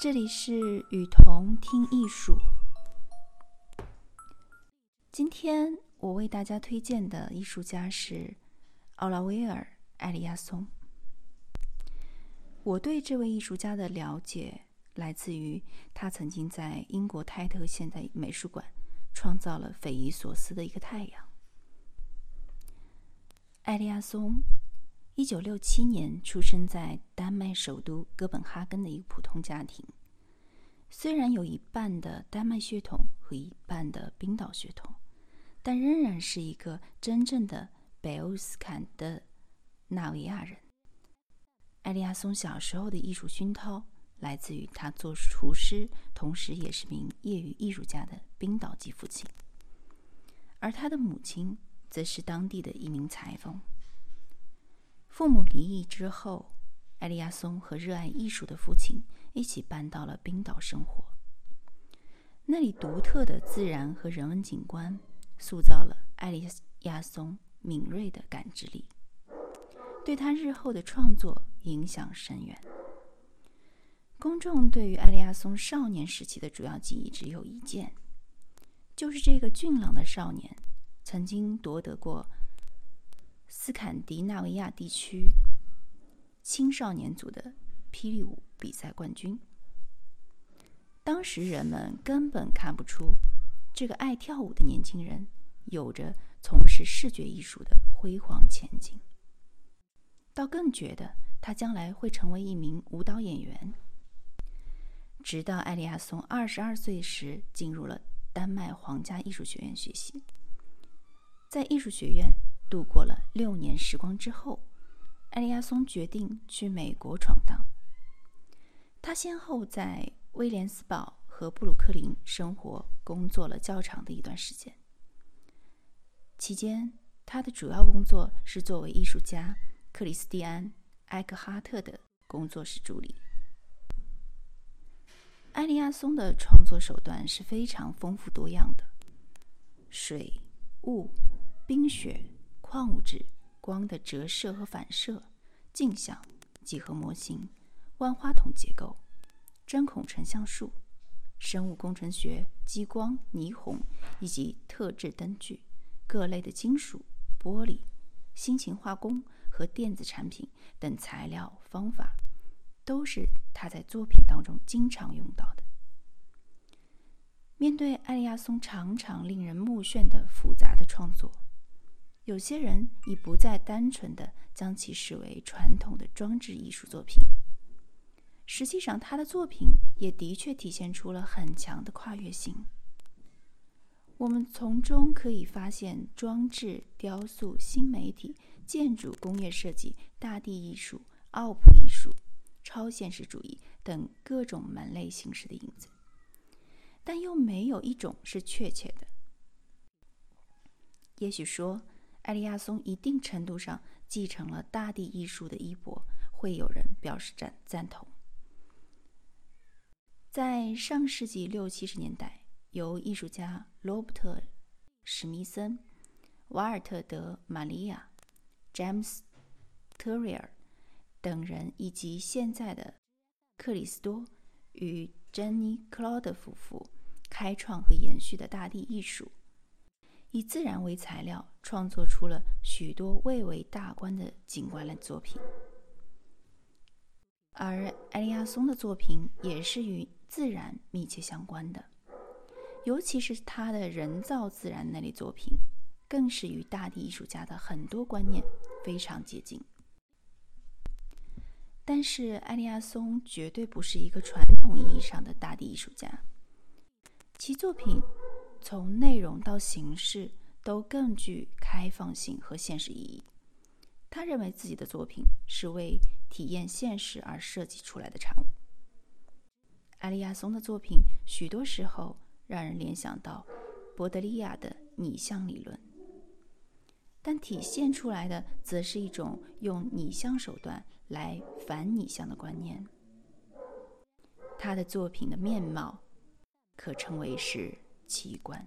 这里是雨桐听艺术。今天我为大家推荐的艺术家是奥拉维尔·艾利亚松。我对这位艺术家的了解来自于他曾经在英国泰特现代美术馆创造了匪夷所思的一个太阳。艾利亚松。一九六七年出生在丹麦首都哥本哈根的一个普通家庭，虽然有一半的丹麦血统和一半的冰岛血统，但仍然是一个真正的北欧斯坎的纳维亚人。艾利亚松小时候的艺术熏陶来自于他做厨师，同时也是名业余艺术家的冰岛籍父亲，而他的母亲则是当地的一名裁缝。父母离异之后，艾利亚松和热爱艺术的父亲一起搬到了冰岛生活。那里独特的自然和人文景观，塑造了艾利亚松敏锐的感知力，对他日后的创作影响深远。公众对于艾利亚松少年时期的主要记忆只有一件，就是这个俊朗的少年曾经夺得过。斯堪的纳维亚地区青少年组的霹雳舞比赛冠军。当时人们根本看不出这个爱跳舞的年轻人有着从事视觉艺术的辉煌前景，倒更觉得他将来会成为一名舞蹈演员。直到艾利亚松二十二岁时进入了丹麦皇家艺术学院学习，在艺术学院。度过了六年时光之后，艾利亚松决定去美国闯荡。他先后在威廉斯堡和布鲁克林生活工作了较长的一段时间。期间，他的主要工作是作为艺术家克里斯蒂安·埃克哈特的工作室助理。艾利亚松的创作手段是非常丰富多样的：水、雾、冰雪。矿物质、光的折射和反射、镜像、几何模型、万花筒结构、针孔成像术、生物工程学、激光、霓虹以及特制灯具、各类的金属、玻璃、新型化工和电子产品等材料方法，都是他在作品当中经常用到的。面对艾利亚松常常令人目眩的复杂的创作。有些人已不再单纯的将其视为传统的装置艺术作品。实际上，他的作品也的确体现出了很强的跨越性。我们从中可以发现装置、雕塑、新媒体、建筑、工业设计、大地艺术、奥普艺术、超现实主义等各种门类形式的影子，但又没有一种是确切的。也许说。艾利亚松一定程度上继承了大地艺术的衣钵，会有人表示赞赞同。在上世纪六七十年代，由艺术家罗伯特·史密森、瓦尔特·德·玛利亚、詹姆斯·特瑞尔等人，以及现在的克里斯多与珍妮·克劳德夫妇开创和延续的大地艺术。以自然为材料，创作出了许多蔚为大观的景观类作品。而埃利亚松的作品也是与自然密切相关的，尤其是他的人造自然那类作品，更是与大地艺术家的很多观念非常接近。但是，埃利亚松绝对不是一个传统意义上的大地艺术家，其作品。从内容到形式都更具开放性和现实意义。他认为自己的作品是为体验现实而设计出来的产物。埃利亚松的作品许多时候让人联想到博德利亚的拟像理论，但体现出来的则是一种用拟像手段来反拟像的观念。他的作品的面貌可称为是。器官